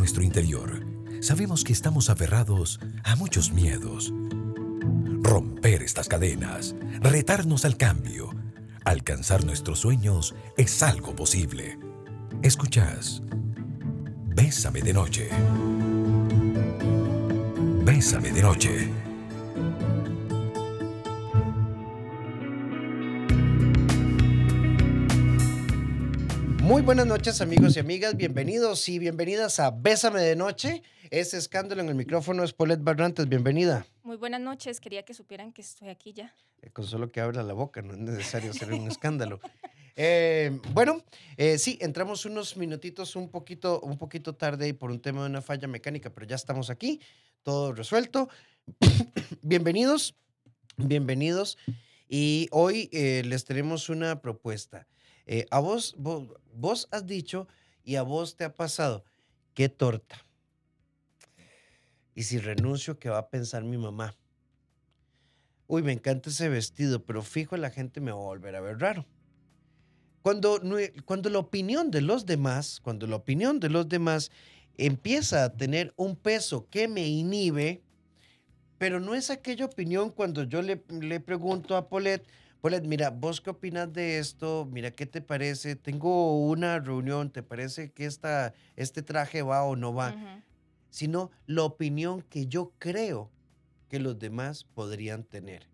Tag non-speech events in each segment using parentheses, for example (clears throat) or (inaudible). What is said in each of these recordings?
nuestro interior, sabemos que estamos aferrados a muchos miedos. Romper estas cadenas, retarnos al cambio, alcanzar nuestros sueños es algo posible. Escuchas. Bésame de noche. Bésame de noche. Muy buenas noches amigos y amigas, bienvenidos y bienvenidas a Bésame de Noche. Ese escándalo en el micrófono es Paulette Barrantes, bienvenida. Muy buenas noches, quería que supieran que estoy aquí ya. Eh, Con solo que abra la boca, no es necesario hacer un escándalo. Eh, bueno, eh, sí, entramos unos minutitos un poquito, un poquito tarde y por un tema de una falla mecánica, pero ya estamos aquí, todo resuelto. (coughs) bienvenidos, bienvenidos. Y hoy eh, les tenemos una propuesta. Eh, a vos, vos, vos has dicho y a vos te ha pasado, qué torta. Y si renuncio, ¿qué va a pensar mi mamá? Uy, me encanta ese vestido, pero fijo la gente me va a volver a ver raro. Cuando, cuando la opinión de los demás, cuando la opinión de los demás empieza a tener un peso que me inhibe, pero no es aquella opinión cuando yo le, le pregunto a Paulette, Paulette, mira, ¿vos qué opinas de esto? Mira, ¿qué te parece? Tengo una reunión, ¿te parece que esta, este traje va o no va? Ujú. Sino la opinión que yo creo que los demás podrían tener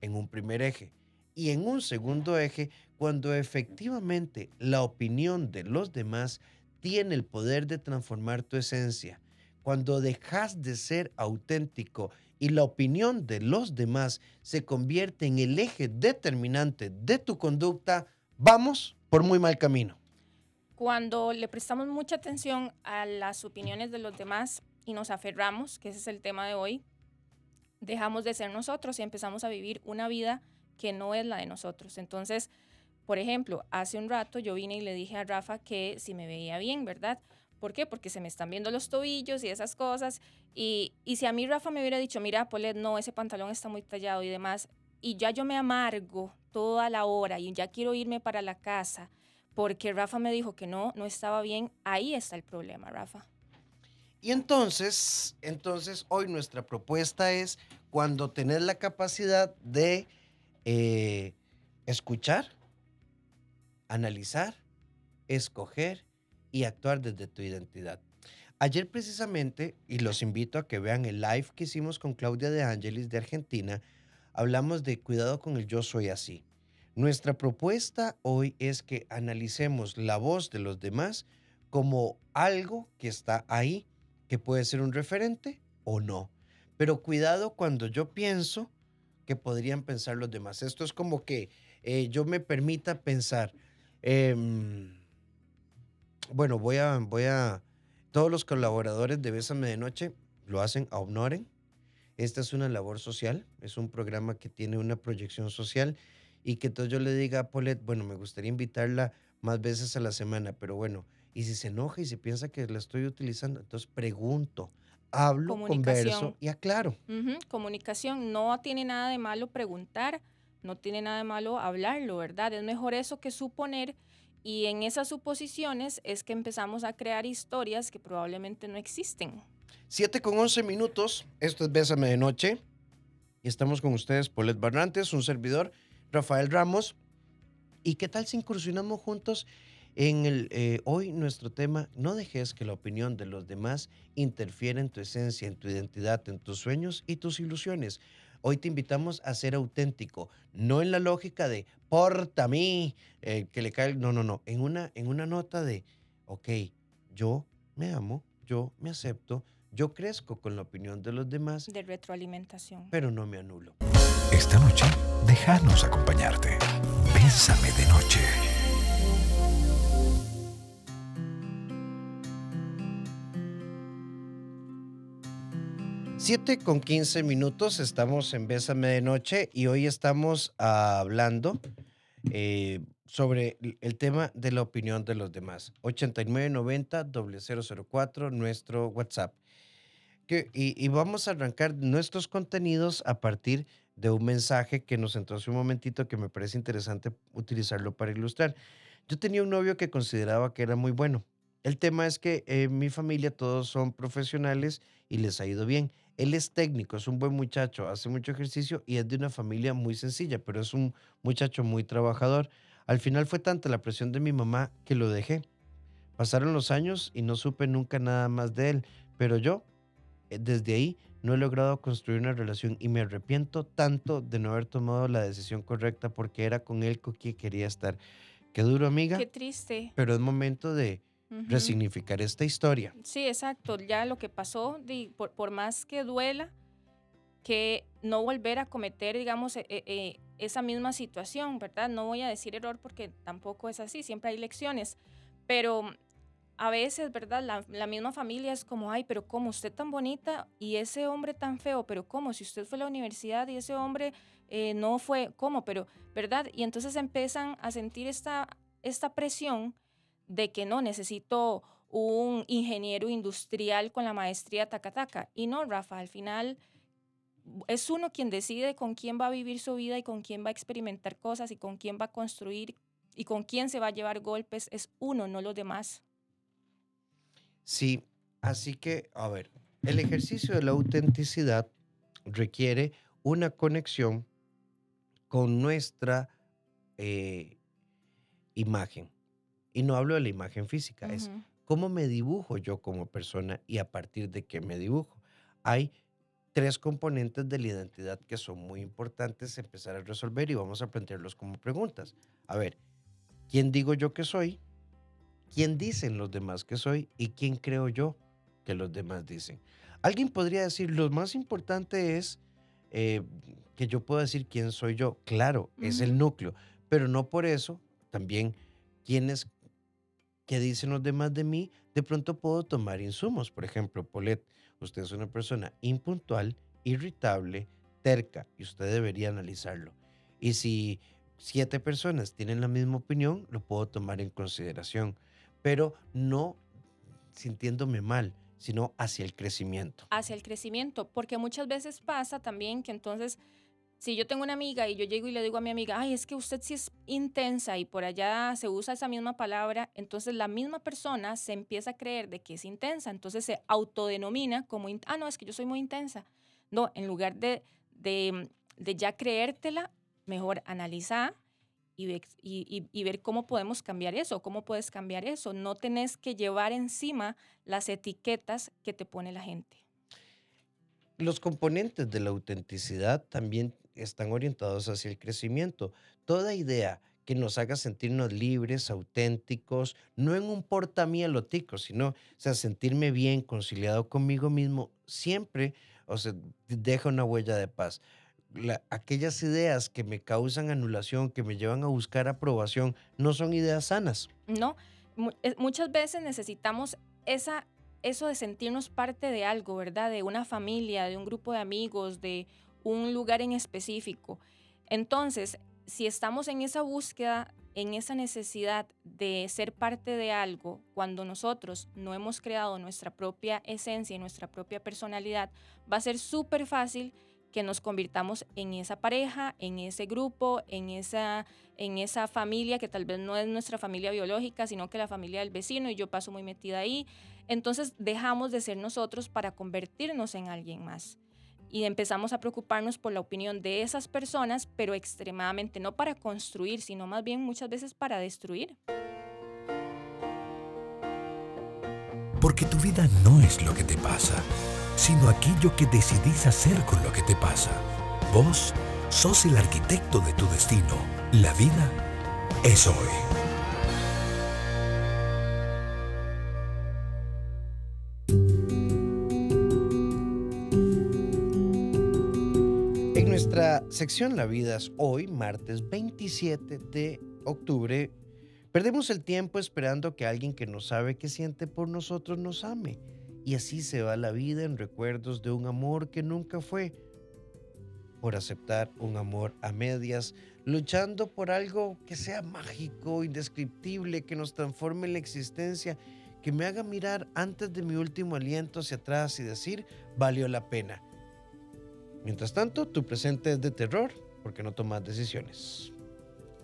en un primer eje. Y en un segundo eje, cuando efectivamente la opinión de los demás tiene el poder de transformar tu esencia. Cuando dejas de ser auténtico y la opinión de los demás se convierte en el eje determinante de tu conducta, vamos por muy mal camino. Cuando le prestamos mucha atención a las opiniones de los demás y nos aferramos, que ese es el tema de hoy, dejamos de ser nosotros y empezamos a vivir una vida que no es la de nosotros. Entonces, por ejemplo, hace un rato yo vine y le dije a Rafa que si me veía bien, ¿verdad? ¿Por qué? Porque se me están viendo los tobillos y esas cosas. Y, y si a mí Rafa me hubiera dicho, mira, Polet, no, ese pantalón está muy tallado y demás, y ya yo me amargo toda la hora y ya quiero irme para la casa porque Rafa me dijo que no, no estaba bien, ahí está el problema, Rafa. Y entonces, entonces hoy nuestra propuesta es cuando tenés la capacidad de eh, escuchar, analizar, escoger y actuar desde tu identidad. Ayer precisamente, y los invito a que vean el live que hicimos con Claudia de Angelis de Argentina, hablamos de cuidado con el yo soy así. Nuestra propuesta hoy es que analicemos la voz de los demás como algo que está ahí, que puede ser un referente o no. Pero cuidado cuando yo pienso que podrían pensar los demás. Esto es como que eh, yo me permita pensar, em, bueno, voy a, voy a, todos los colaboradores de Bésame de Noche lo hacen a honoren. Esta es una labor social, es un programa que tiene una proyección social y que entonces yo le diga a Paulette, bueno, me gustaría invitarla más veces a la semana, pero bueno, y si se enoja y se piensa que la estoy utilizando, entonces pregunto, hablo, converso y aclaro. Ujú, Comunicación, no tiene nada de malo preguntar, no tiene nada de malo hablarlo, ¿verdad? Es mejor eso que suponer y en esas suposiciones es que empezamos a crear historias que probablemente no existen. 7 con 11 minutos, esto es Bésame de Noche. Y estamos con ustedes, Paulette Barrantes, un servidor, Rafael Ramos. ¿Y qué tal si incursionamos juntos en el, eh, hoy nuestro tema? No dejes que la opinión de los demás interfiera en tu esencia, en tu identidad, en tus sueños y tus ilusiones. Hoy te invitamos a ser auténtico, no en la lógica de porta a mí, eh, que le cae. el-". No, no, no. En una, en una nota de, ok, yo me amo, yo me acepto, yo crezco con la opinión de los demás, De retroalimentación. pero no me anulo. Esta noche, déjanos acompañarte. Bésame de noche. 7 con 15 minutos, estamos en Bésame de Noche y hoy estamos hablando eh, sobre el- tema de la opinión de los demás. 8990-004, nuestro WhatsApp. Y vamos a arrancar nuestros contenidos a partir de un mensaje que nos entró hace un momentito que me parece interesante utilizarlo para ilustrar. Yo tenía un novio que consideraba que era muy bueno. El tema es que en mi familia todos son profesionales y les ha ido bien. Él es técnico, es un buen muchacho, hace mucho ejercicio y es de una familia muy sencilla, pero es un muchacho muy trabajador. Al final fue tanta la presión de mi mamá que lo dejé. Pasaron los años y no supe nunca nada más de él, pero yo, eh, desde ahí, no he logrado construir una relación y me arrepiento tanto de no haber tomado la decisión correcta porque era con él con quien quería estar. Qué duro, amiga. Qué triste. Pero es momento de Resignificar esta historia. Sí, exacto. Ya lo que pasó, por, por más que duela, que no volver a cometer, digamos, e- e- e- esa misma situación, ¿verdad? No voy a decir error porque tampoco es así, siempre hay lecciones, pero a veces, ¿verdad? La, la misma familia es como, ay, pero ¿cómo usted tan bonita y ese hombre tan feo? Pero ¿cómo? Si usted fue a la universidad y ese hombre eh, no fue, ¿cómo? Pero, ¿verdad? Y entonces empiezan a sentir esta, esta presión de que no, necesito un ingeniero industrial con la maestría taca-taca. Y no, Rafa, al final es uno quien decide con quién va a vivir su vida y con quién va a experimentar cosas y con quién va a construir y con quién se va a llevar golpes. Es uno, no los demás. Sí, así que, a ver, el ejercicio de la autenticidad requiere una conexión con nuestra eh, imagen. Y no hablo de la imagen física, es Ujú. cómo me dibujo yo como persona y a partir de qué me dibujo. Hay tres componentes de la identidad que son muy importantes empezar a resolver y vamos a plantearlos como preguntas. A ver, ¿quién digo yo que soy? ¿Quién dicen los demás que soy? ¿Y quién creo yo que los demás dicen? Alguien podría decir, lo más importante es eh, que yo pueda decir quién soy yo. Claro, es el núcleo, pero no por eso también quiénes qué dicen los demás de mí, de pronto puedo tomar insumos. Por ejemplo, Polet, usted es una persona impuntual, irritable, terca, y usted debería analizarlo. Y si siete personas tienen la misma opinión, lo puedo tomar en consideración, pero no sintiéndome mal, sino hacia el crecimiento. hacia el crecimiento, porque muchas veces pasa también que entonces, si yo tengo una amiga y yo llego y le digo a mi amiga, ay, es que usted sí es intensa y por allá se usa esa misma palabra, entonces la misma persona se empieza a creer de que es intensa, entonces se autodenomina como, ah, no, es que yo soy muy intensa. No, en lugar de, de, ya creértela, mejor analiza y, ve- y ver cómo podemos cambiar eso, cómo puedes cambiar eso. No tenés que llevar encima las etiquetas que te pone la gente. Los componentes de la autenticidad también están orientados hacia el crecimiento. Toda idea que nos haga sentirnos libres, auténticos, no en un portamielotico, sino, o sea, sentirme bien, conciliado conmigo mismo, siempre, o sea, deja una huella de paz. La- aquellas ideas que me causan anulación, que me llevan a buscar aprobación, no son ideas sanas. ¿no? Es- Muchas veces necesitamos esa, eso de sentirnos parte de algo, ¿verdad? De una familia, de un grupo de amigos, de un lugar en específico. Entonces, si estamos en esa búsqueda, en esa necesidad de ser parte de algo, cuando nosotros no hemos creado nuestra propia esencia y nuestra propia personalidad, va a ser súper fácil que nos convirtamos en esa pareja, en ese grupo, en esa en esa familia que tal vez no es nuestra familia biológica, sino que la familia del vecino y yo paso muy metida ahí. Entonces dejamos de ser nosotros para convertirnos en alguien más. Y empezamos a preocuparnos por la opinión de esas personas, pero extremadamente no para construir, sino más bien muchas veces para destruir. Porque tu vida no es lo que te pasa, sino aquello que decidís hacer con lo que te pasa. Vos sos el arquitecto de tu destino. La vida es hoy. Sección La vida es hoy, martes 27 de octubre, perdemos el tiempo esperando que alguien que no sabe qué siente por nosotros nos ame. Y así se va la vida en recuerdos de un amor que nunca fue. Por aceptar un amor a medias, luchando por algo que sea mágico, indescriptible, que nos transforme la existencia, que me haga mirar antes de mi último aliento hacia atrás y decir, valió la pena. Mientras tanto, tu presente es de terror porque no tomas decisiones.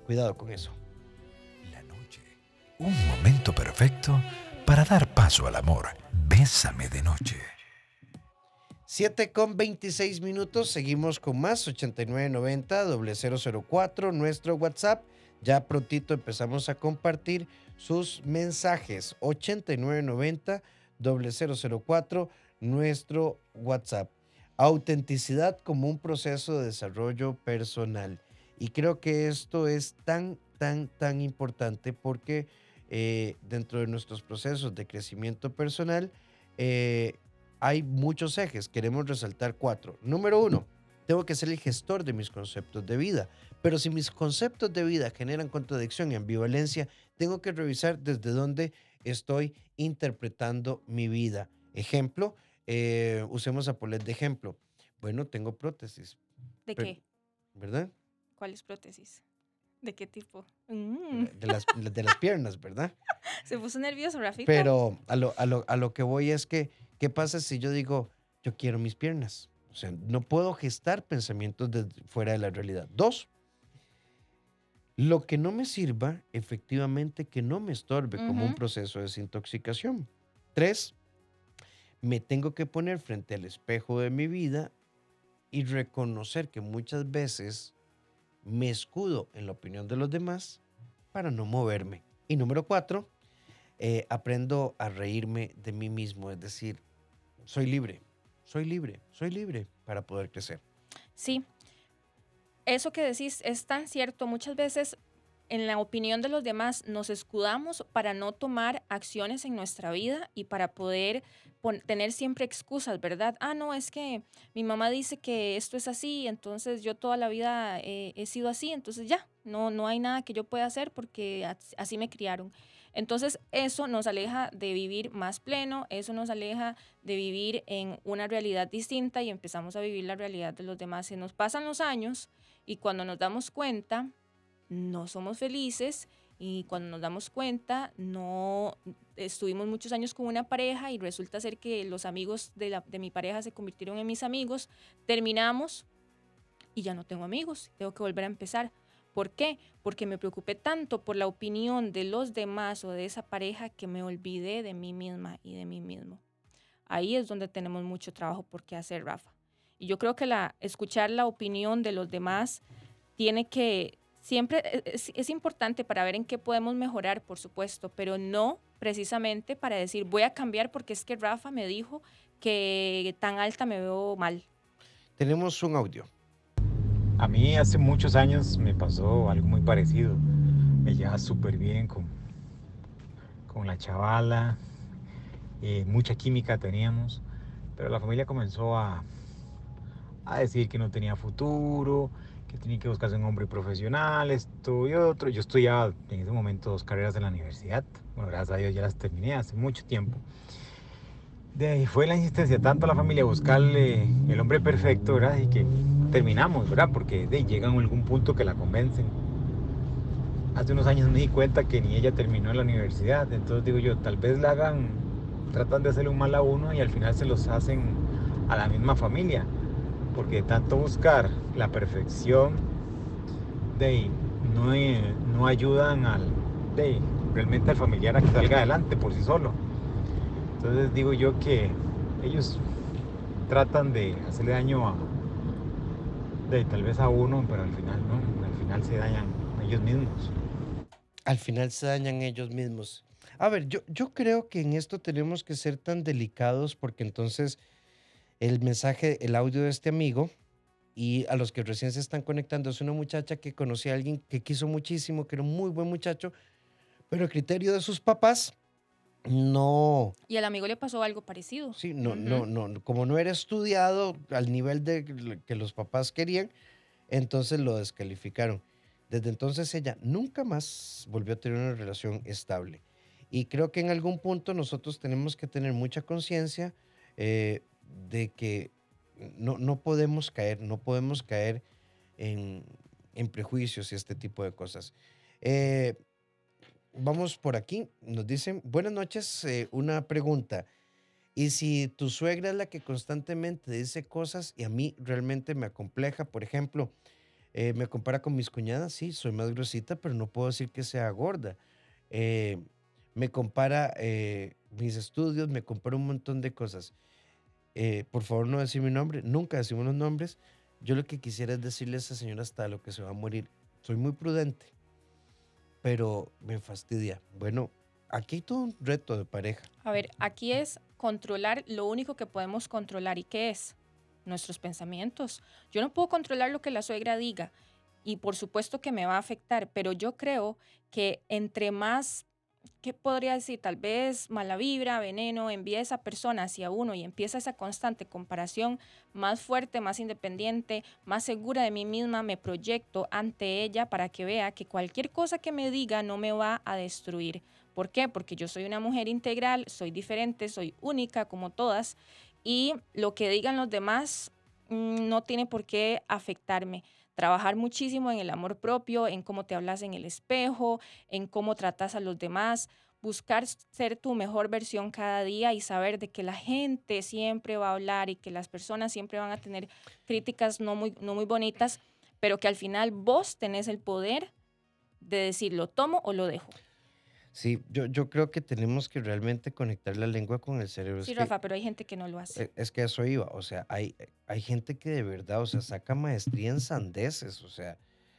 Cuidado con eso. La noche. Un momento perfecto para dar paso al amor. Bésame de noche. 7 con 26 minutos, seguimos con más 8990-004, nuestro WhatsApp. Ya prontito empezamos a compartir sus mensajes. 8990-004, nuestro WhatsApp. Autenticidad como un proceso de desarrollo personal. Y creo que esto es tan, tan, tan importante porque eh, dentro de nuestros procesos de crecimiento personal eh, hay muchos ejes. Queremos resaltar cuatro. Número uno, tengo que ser el gestor de mis conceptos de vida. Pero si mis conceptos de vida generan contradicción y ambivalencia, tengo que revisar desde dónde estoy interpretando mi vida. Ejemplo, eh, usemos a Polet de ejemplo. Bueno, tengo prótesis. ¿De qué? ¿Verdad? ¿Cuáles prótesis? ¿De qué tipo? Mm. De, las, de las piernas, ¿verdad? (laughs) Se puso nervioso, Rafita. Pero a lo, a, lo, a lo que voy es que, ¿qué pasa si yo digo, yo quiero mis piernas? O sea, no puedo gestar pensamientos de, fuera de la realidad. Dos, lo que no me sirva, efectivamente, que no me estorbe como un proceso de desintoxicación. Tres, me tengo que poner frente al espejo de mi vida y reconocer que muchas veces me escudo en la opinión de los demás para no moverme. Y número cuatro, eh, aprendo a reírme de mí mismo, es decir, soy libre, soy libre, soy libre para poder crecer. Sí, eso que decís es tan cierto. Muchas veces en la opinión de los demás nos escudamos para no tomar acciones en nuestra vida y para poder tener siempre excusas, ¿verdad? Ah, no, es que mi mamá dice que esto es así, entonces yo toda la vida eh, he sido así, entonces ya, no, no hay nada que yo pueda hacer porque as- así me criaron. Entonces eso nos aleja de vivir más pleno, eso nos aleja de vivir en una realidad distinta y empezamos a vivir la realidad de los demás. Se nos pasan los años y cuando nos damos cuenta, no somos felices y cuando nos damos cuenta, no estuvimos muchos años con una pareja y resulta ser que los amigos de, la- de mi pareja se convirtieron en mis amigos, terminamos y ya no tengo amigos, tengo que volver a empezar. ¿Por qué? Porque me preocupé tanto por la opinión de los demás o de esa pareja que me olvidé de mí misma y de mí mismo. Ahí es donde tenemos mucho trabajo por qué hacer, Rafa. Y yo creo que la, escuchar la opinión de los demás tiene que, siempre es, es importante para ver en qué podemos mejorar, por supuesto, pero no precisamente para decir voy a cambiar porque es que Rafa me dijo que tan alta me veo mal. Tenemos un audio. A mí hace muchos años me pasó algo muy parecido. Me llevaba súper bien con, con la chavala, eh, mucha química teníamos, pero la familia comenzó a, a decir que no tenía futuro, que tenía que buscarse un hombre profesional, esto y otro. Yo estudiaba en ese momento dos carreras en la universidad, bueno, gracias a Dios ya las terminé hace mucho tiempo. De ahí fue la insistencia tanto a la familia buscarle el hombre perfecto, ¿verdad? Y que terminamos, ¿verdad? Porque de llegan a algún punto que la convencen. Hace unos años me di cuenta que ni ella terminó en la universidad, entonces digo yo, tal vez la hagan, tratan de hacerle un mal a uno y al final se los hacen a la misma familia, porque tanto buscar la perfección, de no, eh, no ayudan al, de realmente al familiar a que salga adelante por sí solo. Entonces digo yo que ellos tratan de hacerle daño a, de tal vez a uno, pero al final no, al final se dañan ellos mismos. Al final se dañan ellos mismos. A ver, yo, yo creo que en esto tenemos que ser tan delicados porque entonces el mensaje, el audio de este amigo y a los que recién se están conectando es una muchacha que conocí a alguien que quiso muchísimo, que era un muy buen muchacho, pero a criterio de sus papás no, Y al amigo le pasó algo parecido. sí, no, no, no, como no era estudiado al nivel de que los papás querían, entonces lo descalificaron. Desde entonces ella nunca más volvió a tener una relación estable. Y creo que en algún punto nosotros tenemos que tener mucha conciencia eh, de que no, no podemos caer, no podemos caer en, en prejuicios y este tipo de cosas. Eh, vamos por aquí, nos dicen, buenas noches, eh, una pregunta. Y si tu suegra es la que constantemente dice cosas y a mí realmente me acompleja, por ejemplo, eh, me compara con mis cuñadas, sí, soy más gruesita, pero no puedo decir que sea gorda. Me compara mis estudios, me compró un montón de cosas. Eh, por favor, no decir mi nombre, nunca decimos los nombres. Yo lo que quisiera es decirle a esa señora hasta lo que se va a morir. Soy muy prudente, pero me fastidia. Bueno, aquí hay todo un reto de pareja. A ver, aquí es controlar lo único que podemos controlar. ¿Y qué es? Nuestros pensamientos. Yo no puedo controlar lo que la suegra diga y por supuesto que me va a afectar, pero yo creo que entre más ¿qué podría decir? Tal vez mala vibra, veneno, envía a esa persona hacia uno y empieza esa constante comparación más fuerte, más independiente, más segura de mí misma, me proyecto ante ella para que vea que cualquier cosa que me diga no me va a destruir. ¿Por qué? Porque yo soy una mujer integral, soy diferente, soy única como todas y lo que digan los demás mm, no tiene por qué afectarme trabajar muchísimo en el amor propio, en cómo te hablas en el espejo, en cómo tratas a los demás, buscar ser tu mejor versión cada día y saber de que la gente siempre va a hablar y que las personas siempre van a tener críticas no muy, no muy bonitas, pero que al final vos tenés el poder de decir lo tomo o lo dejo. Sí, yo, yo creo que tenemos que realmente conectar la lengua con el cerebro. Sí, Rafa, pero hay gente que no lo hace. E, es que eso iba, o sea, hay, hay gente que de verdad, o sea, saca maestría en sandeces, o sea,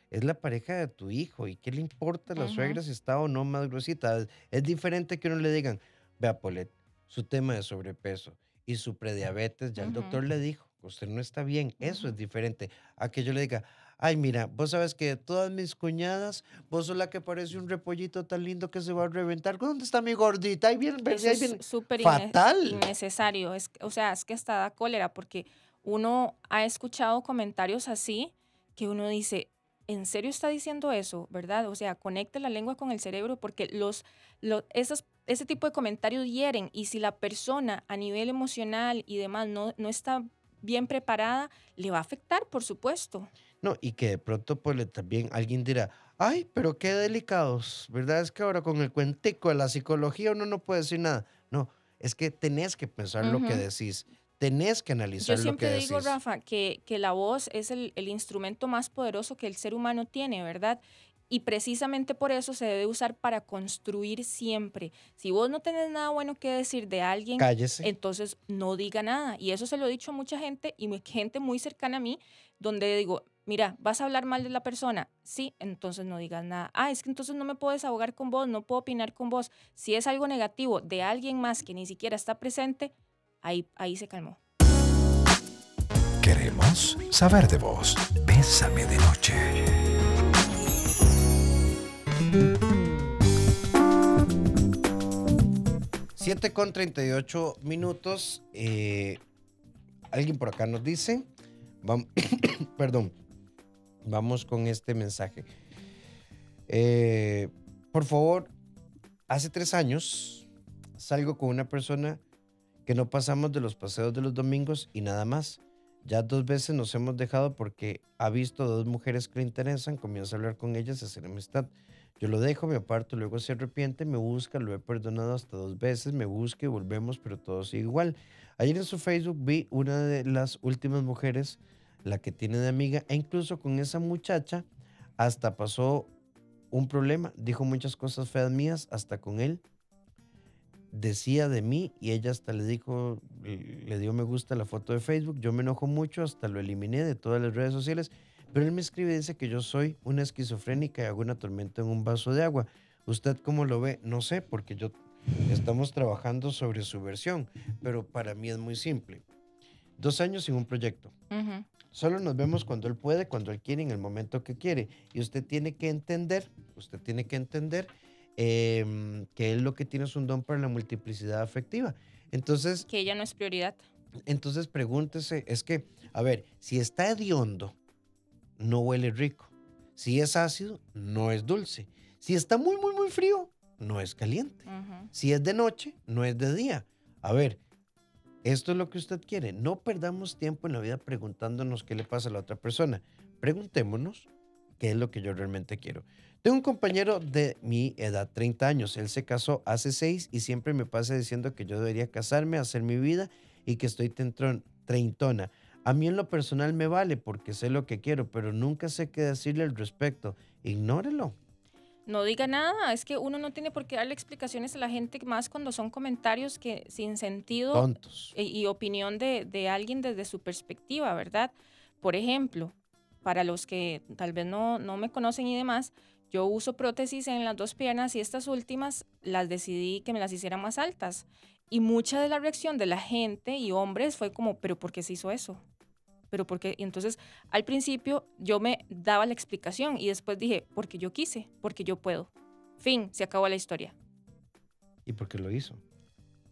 es la pareja de tu hijo y qué le importa a la suegra si está o no más gruesita. Es diferente que uno le digan, vea, Polet, su tema de sobrepeso y su prediabetes, ya el doctor le dijo, usted no está bien, eso es diferente a que yo le diga, Ay, mira, vos sabes que todas mis cuñadas, vos sos la que parece un repollito tan lindo que se va a reventar. ¿Dónde está mi gordita? Ahí viene, ahí viene. súper fatal. innecesario. Es, o sea, es que hasta da cólera porque uno ha escuchado comentarios así que uno dice, ¿en serio está diciendo eso? ¿Verdad? O sea, conecta la lengua con el cerebro porque los, los esos, ese tipo de comentarios hieren y si la persona a nivel emocional y demás no, no está bien preparada, le va a afectar, por supuesto. No, y que de pronto pues también alguien dirá, ay, pero qué delicados, ¿verdad? Es que ahora con el cuentico de la psicología uno no puede decir nada. No, es que tenés que pensar lo que decís, tenés que analizar lo que decís. Yo siempre digo, Rafa, que, que la voz es el, el instrumento más poderoso que el ser humano tiene, ¿verdad? Y precisamente por eso se debe usar para construir siempre. Si vos no tenés nada bueno que decir de alguien, Cállese. entonces no diga nada. Y eso se lo he dicho a mucha gente y gente muy cercana a mí, donde digo, mira, ¿vas a hablar mal de la persona? Sí, entonces no digas nada. Ah, es que entonces no me puedo desahogar con vos, no puedo opinar con vos. Si es algo negativo de alguien más que ni siquiera está presente, ahí, ahí se calmó. Queremos saber de vos. Bésame de noche. 7 con 38 minutos. Eh, alguien por acá nos dice, vamos, (coughs) perdón, vamos con este mensaje. Eh, por favor, hace tres años salgo con una persona que no pasamos de los paseos de los domingos y nada más. Ya dos veces nos hemos dejado porque ha visto dos mujeres que le interesan, comienza a hablar con ellas, a hacer amistad. Yo lo dejo, me aparto, luego se arrepiente, me busca, lo he perdonado hasta dos veces, me busca y volvemos, pero todo sigue igual. Ayer en su Facebook vi una de las últimas mujeres, la que tiene de amiga, e incluso con esa muchacha hasta pasó un problema, dijo muchas cosas feas mías, hasta con él. Decía de mí y ella hasta le dijo, le dio me gusta la foto de Facebook. Yo me enojo mucho, hasta lo eliminé de todas las redes sociales pero él me escribe y dice que yo soy una esquizofrénica y hago una tormenta en un vaso de agua. ¿Usted cómo lo ve? No sé, porque yo estamos trabajando sobre su versión, pero para mí es muy simple. Dos años sin un proyecto. Solo nos vemos cuando él puede, cuando él quiere, en el momento que quiere. Y usted tiene que entender, usted tiene que entender em, que él lo que tiene es un don para la multiplicidad afectiva. Entonces... Que ella no es prioridad. Entonces pregúntese, es que, a ver, si está hediondo, no huele rico. Si es ácido, no es dulce. Si está muy, muy, muy frío, no es caliente. Si es de noche, no es de día. A ver, esto es lo que usted quiere. No perdamos tiempo en la vida preguntándonos qué le pasa a la otra persona. Preguntémonos qué es lo que yo realmente quiero. Tengo un compañero de mi edad, 30 años. Él se casó hace 6 y siempre me pasa diciendo que yo debería casarme, hacer mi vida y que estoy treintona. A mí en lo personal me vale porque sé lo que quiero, pero nunca sé qué decirle al respecto. Ignórelo. no diga nada. Es que uno no tiene por qué darle explicaciones a la gente, más cuando son comentarios que sin sentido Tontos. y, y opinión de, de alguien desde su perspectiva, ¿verdad? Por ejemplo, para los que tal vez no, no me conocen y demás, yo uso prótesis en las dos piernas y estas últimas las decidí que me las hicieran más altas. Y mucha de la reacción de la gente y hombres fue como, pero ¿por qué se hizo eso? Pero porque y entonces al principio yo me daba la explicación y después dije, porque yo quise, porque yo puedo. Fin, se acabó la historia. ¿Y por qué lo hizo?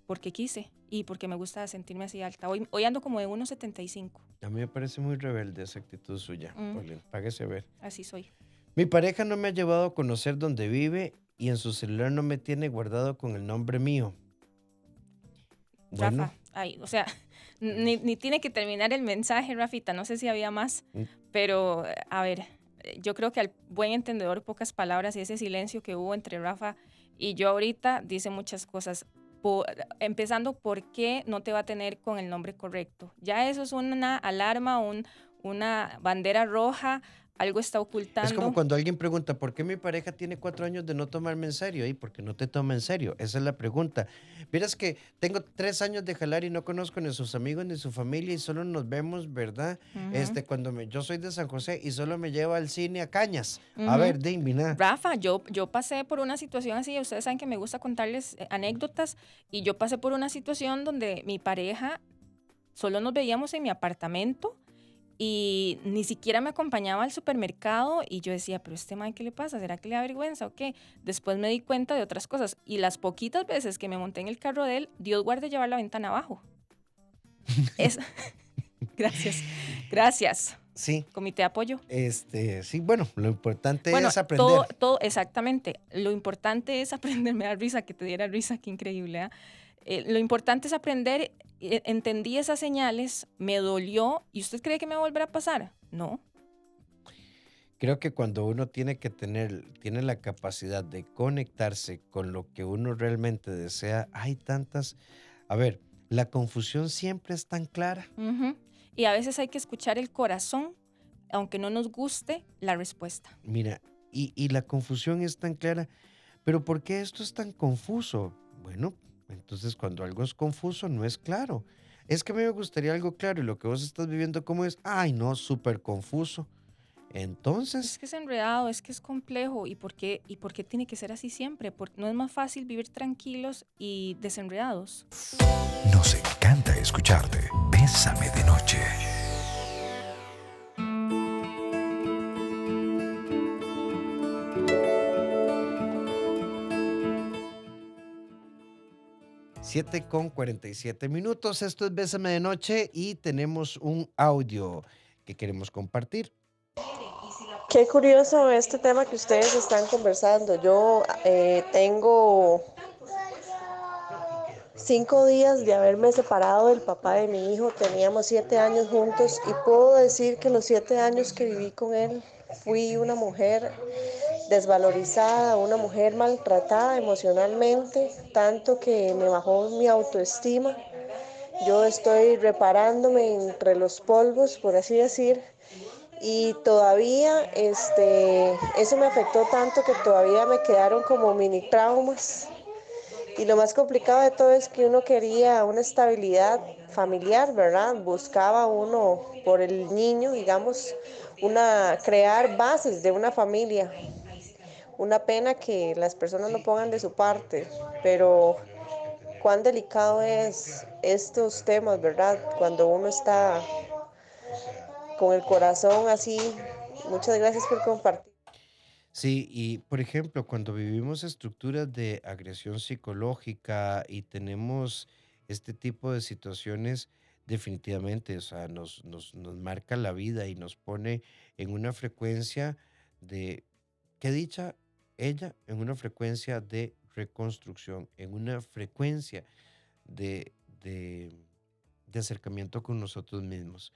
Porque quise y porque me gusta sentirme así alta. Hoy, hoy ando como de 1,75. A mí me parece muy rebelde esa actitud suya. Mm. Páguese a ver. Así soy. Mi pareja no me ha llevado a conocer dónde vive y en su celular no me tiene guardado con el nombre mío. Bueno, Rafa, ay, o sea, (laughs) ni, ni tiene que terminar el mensaje, Rafita. No sé si había más, Mm. pero a ver, yo creo que al buen entendedor, pocas palabras y ese silencio que hubo entre Rafa y yo ahorita dice muchas cosas. Por- empezando, ¿por qué no te va a tener con el nombre correcto? Ya eso es una alarma, un, una bandera roja, algo está ocultando. es como cuando alguien pregunta, ¿por qué mi pareja tiene cuatro años de no tomarme en serio? Y porque no te toma en serio. Esa es la pregunta. Vieras que tengo tres años de jalar y no conozco ni a sus amigos ni su familia y solo nos vemos, ¿verdad? Ujú. Este, cuando me, yo soy de San José y solo me lleva al cine a Cañas. A Ujú. ver, dime, nada. Rafa, yo, yo pasé por una situación así, ustedes saben que me gusta contarles eh, anécdotas, y yo pasé por una situación donde mi pareja solo nos veíamos en mi apartamento y ni siquiera me acompañaba al supermercado y yo decía, pero este man, ¿qué le pasa? ¿Será que le da vergüenza o qué? Después me di cuenta de otras cosas y las poquitas veces que me monté en el carro de él, Dios guarde llevar la ventana abajo. (laughs) Es... (laughs) gracias, gracias. Sí, Comité de apoyo. este, sí, bueno, lo importante Bueno, es aprender. todo, todo, exactamente. Lo importante es (laughs) aprender, me da risa que te diera risa, qué increíble. ¿ah? Eh, lo importante es aprender, eh, entendí esas señales, me dolió, ¿y usted cree que me va a volver a pasar? No. Creo que cuando uno tiene que tener, tiene la capacidad de conectarse con lo que uno realmente desea, hay tantas. A ver, la confusión siempre es tan clara. Y a veces hay que escuchar el corazón, aunque no nos guste la respuesta. Mira, y, y la confusión es tan clara. Pero ¿por qué esto es tan confuso? Bueno, entonces cuando algo es confuso no es claro. Es que a mí me gustaría algo claro y lo que vos estás viviendo como es, ay no, súper confuso. Es Entonces, que es enredado, es que es complejo. ¿Y por qué, y por qué tiene que ser así siempre? Porque no es más fácil vivir tranquilos y desenredados. Nos encanta escucharte. Bésame de noche. Siete con 47 minutos. Esto es Bésame de Noche y tenemos un audio que queremos compartir. Qué curioso este tema que ustedes están conversando. Yo eh, tengo cinco días de haberme separado del papá de mi hijo. Teníamos siete años juntos y puedo decir que los siete años que viví con él fui una mujer desvalorizada, una mujer maltratada emocionalmente, tanto que me bajó mi autoestima. Yo estoy reparándome entre los polvos, por así decir, y todavía este, eso me afectó tanto que todavía me quedaron como mini traumas. Y lo más complicado de todo es que uno quería una estabilidad familiar, ¿verdad? Buscaba uno por el niño, digamos, una crear bases de una familia. Una pena que las personas no pongan de su parte, pero cuán delicado es estos temas, ¿verdad? Cuando uno está con el corazón así. Muchas gracias por compartir. Sí, y por ejemplo, cuando vivimos estructuras de agresión psicológica y tenemos este tipo de situaciones, definitivamente, o sea, nos, nos, nos marca la vida y nos pone en una frecuencia de, ¿qué dicha ella? En una frecuencia de reconstrucción, en una frecuencia de, de, de acercamiento con nosotros mismos.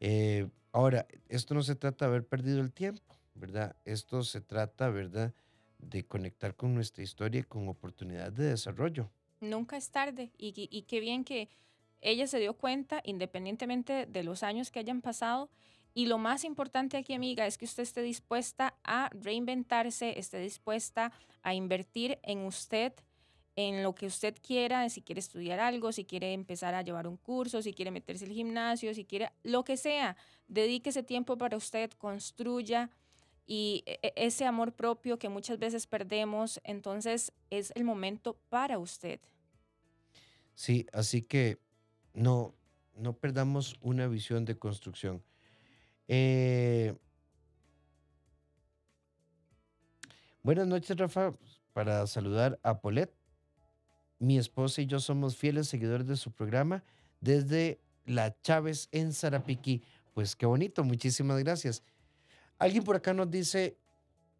Eh, ahora, esto no se trata de haber perdido el tiempo, ¿verdad? Esto se trata, ¿verdad?, de conectar con nuestra historia y con oportunidad de desarrollo. Nunca es tarde y, y- y qué bien que ella se dio cuenta, independientemente de los años que hayan pasado, Y lo más importante aquí, amiga, es que usted esté dispuesta a reinventarse, esté dispuesta a invertir en usted, en lo que usted quiera, si quiere estudiar algo, si quiere empezar a llevar un curso, si quiere meterse al gimnasio, si quiere lo que sea. Dedique ese tiempo para usted, construya y e, e, ese amor propio que muchas veces perdemos, entonces es el momento para usted. Sí, así que no, no perdamos una visión de construcción. Eh, buenas noches, Rafa, para saludar a Polet. Mi esposa y yo somos fieles seguidores de su programa desde La Chávez en Zarapiquí. Pues qué bonito, muchísimas gracias. Alguien por acá nos dice,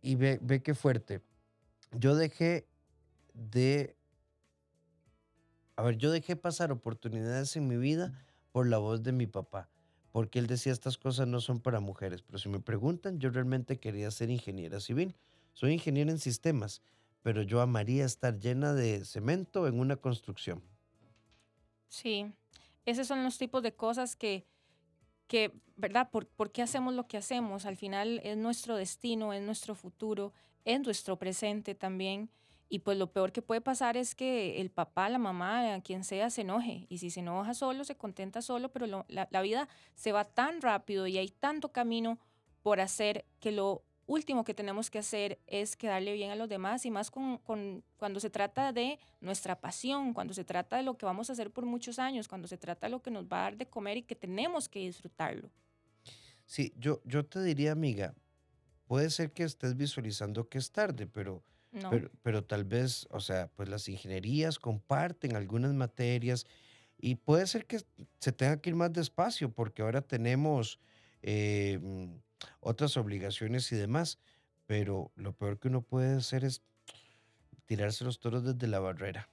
y ve, ve qué fuerte, yo dejé de, a ver, yo dejé pasar oportunidades en mi vida por la voz de mi papá, porque él decía estas cosas no son para mujeres, pero si me preguntan, yo realmente quería ser ingeniera civil. Soy ingeniera en sistemas, pero yo amaría estar llena de cemento en una construcción. Sí, esos son los tipos de cosas que que, ¿verdad? ¿Por, ¿Por, qué hacemos lo que hacemos? Al final es nuestro destino, es nuestro futuro, es nuestro presente también. Y pues lo peor que puede pasar es que el papá, la mamá, quien sea, se enoje. Y si se enoja solo, se contenta solo, pero la, la vida se va tan rápido y hay tanto camino por hacer que lo último que tenemos que hacer es quedarle bien a los demás y más con, cuando se trata de nuestra pasión, cuando se trata de lo que vamos a hacer por muchos años, cuando se trata de lo que nos va a dar de comer y que tenemos que disfrutarlo. Sí, yo, yo te diría, amiga, puede ser que estés visualizando que es tarde, pero, pero, pero, tal vez, o sea, pues las ingenierías comparten algunas materias y puede ser que se tenga que ir más despacio porque ahora tenemos... Eh, otras obligaciones y demás, pero lo peor que uno puede hacer es tirarse los toros desde la barrera.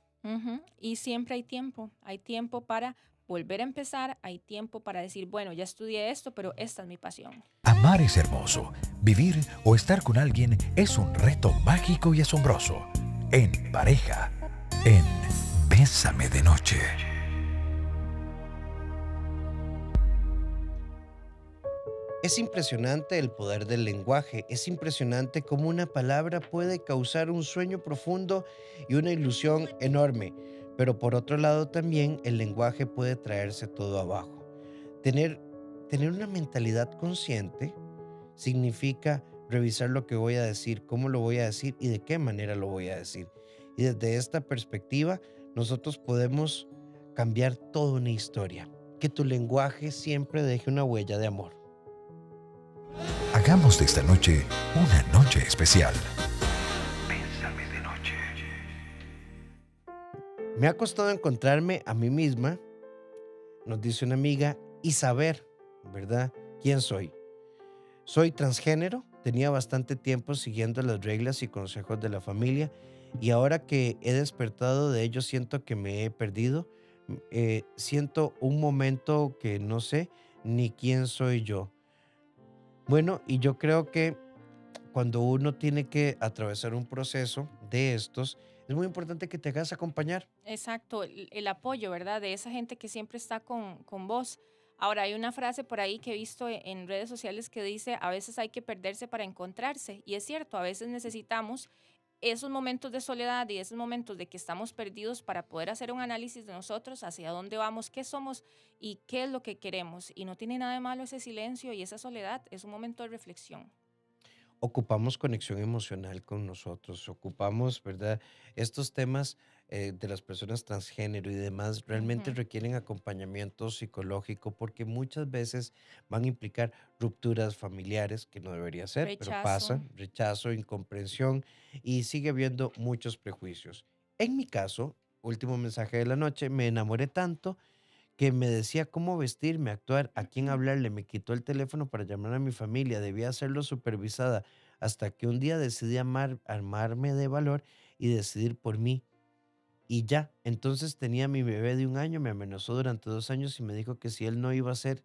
Y siempre hay tiempo, hay tiempo para volver a empezar, hay tiempo para decir, bueno, ya estudié esto, pero esta es mi pasión. Amar es hermoso, vivir o estar con alguien es un reto mágico y asombroso. En pareja, en Bésame de Noche. Es impresionante el poder del lenguaje, es impresionante cómo una palabra puede causar un sueño profundo y una ilusión enorme, pero por otro lado también el lenguaje puede traerse todo abajo. Tener, tener una mentalidad consciente significa revisar lo que voy a decir, cómo lo voy a decir y de qué manera lo voy a decir. Y desde esta perspectiva nosotros podemos cambiar toda una historia. Que tu lenguaje siempre deje una huella de amor. Hagamos de esta noche una noche especial. Me ha costado encontrarme a mí misma, nos dice una amiga, y saber, ¿verdad?, quién soy. Soy transgénero, tenía bastante tiempo siguiendo las reglas y consejos de la familia y ahora que he despertado de ello siento que me he perdido, eh, siento un momento que no sé ni quién soy yo. Bueno, y yo creo que cuando uno tiene que atravesar un proceso de estos, es muy importante que te hagas acompañar. Exacto, el, apoyo, ¿verdad? De esa gente que siempre está con, con vos. Ahora, hay una frase por ahí que he visto e, en redes sociales que dice, a veces hay que perderse para encontrarse. Y es cierto, a veces necesitamos esos momentos de soledad y esos momentos de que estamos perdidos para poder hacer un análisis de nosotros, hacia dónde vamos, qué somos y qué es lo que queremos. Y no tiene nada de malo ese silencio y esa soledad, es un momento de reflexión. Ocupamos conexión emocional con nosotros, ocupamos, ¿verdad? Estos temas eh, de las personas transgénero y demás realmente requieren acompañamiento psicológico porque muchas veces van a implicar rupturas familiares, que no debería ser, pero pasa, rechazo, incomprensión y sigue habiendo muchos prejuicios. En mi caso, último mensaje de la noche, me enamoré tanto que me decía cómo vestirme, actuar, a quién hablarle, me quitó el teléfono para llamar a mi familia, debía hacerlo supervisada, hasta que un día decidí amar, armarme de valor y decidir por mí y ya, entonces tenía mi bebé de un año, me amenazó durante dos años y me dijo que si él no iba a ser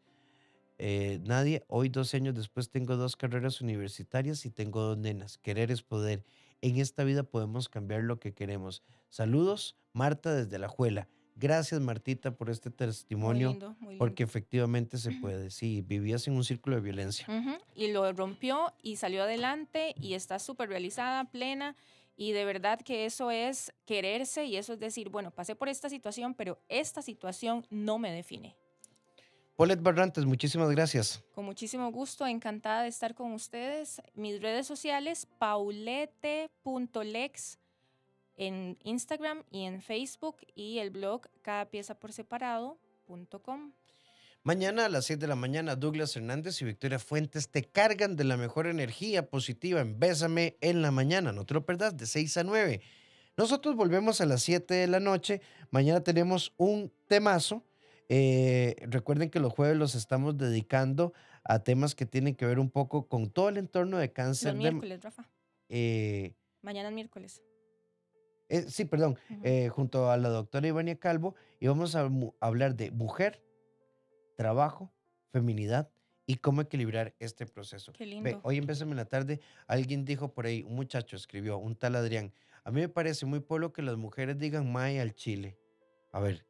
eh, nadie, hoy 12 años después tengo dos carreras universitarias y tengo dos nenas. Querer es poder. En esta vida podemos cambiar lo que queremos. Saludos, Marta desde la Juela. Gracias, Martita, por este Muy testimonio, lindo, muy lindo. porque efectivamente se (clears throat) puede. Sí, vivías en un círculo de violencia. Y lo rompió y salió adelante y está súper realizada, plena. Y de verdad que eso es quererse y eso es decir, bueno, pasé por esta situación, pero esta situación no me define. Paulette Barrantes, muchísimas gracias. Con muchísimo gusto, encantada de estar con ustedes. Mis redes sociales, paulete.lex en Instagram y en Facebook y el blog cada pieza por separado.com. Mañana a las 7 de la mañana, Douglas Hernández y Victoria Fuentes te cargan de la mejor energía positiva en Bésame en la mañana. No te lo perdas, de 6 a 9. Nosotros volvemos a las 7 de la noche. Mañana tenemos un temazo. Eh, recuerden que los jueves los estamos dedicando a temas que tienen que ver un poco con todo el entorno de cáncer. Los de- miércoles, Rafa. eh, Mañana es miércoles. Eh, sí, perdón, Ujú. eh, junto a la doctora Ivania Calvo y vamos a hablar de mujer, trabajo, feminidad y cómo equilibrar este proceso. Qué Ve, lindo. hoy en Bésame en la tarde, alguien dijo por ahí, un muchacho escribió, un tal Adrián, a mí me parece muy pueblo que las mujeres digan May al chile. A ver,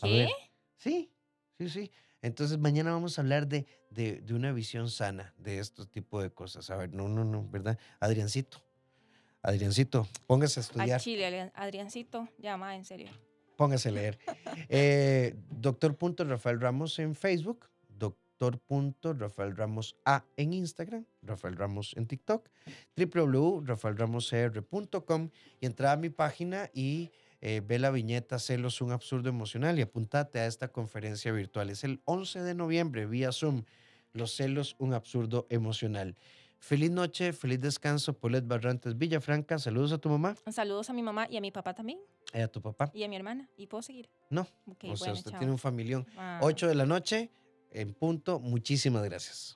a ¿Qué? ver. Sí, sí, sí. Entonces mañana vamos a hablar de, de, de una visión sana de estos tipos de cosas. A ver, no, no, no, ¿verdad? Adriancito, Adriancito, póngase a estudiar. Chile, Adrian- Adriancito, llama, en serio. Póngase a leer. (laughs) Eh, doctor Rafael Ramos en Facebook, doctor Rafael Ramos A en Instagram, Rafael Ramos en TikTok, www.rafaelramoscr.com y entra a mi página y eh, ve la viñeta Celos, un absurdo emocional y apuntate a esta conferencia virtual. Es el 11 de noviembre vía Zoom, Los celos, un absurdo emocional. Feliz noche, feliz descanso, Paulette Barrantes Villafranca. Saludos a tu mamá Saludos a mi mamá y a mi papá también, y a tu papá. y a mi hermana. ¿Y puedo seguir? No, Ok, o sea, bueno, usted chao. tiene un familión. Ah. 8 de la noche en punto. Muchísimas gracias.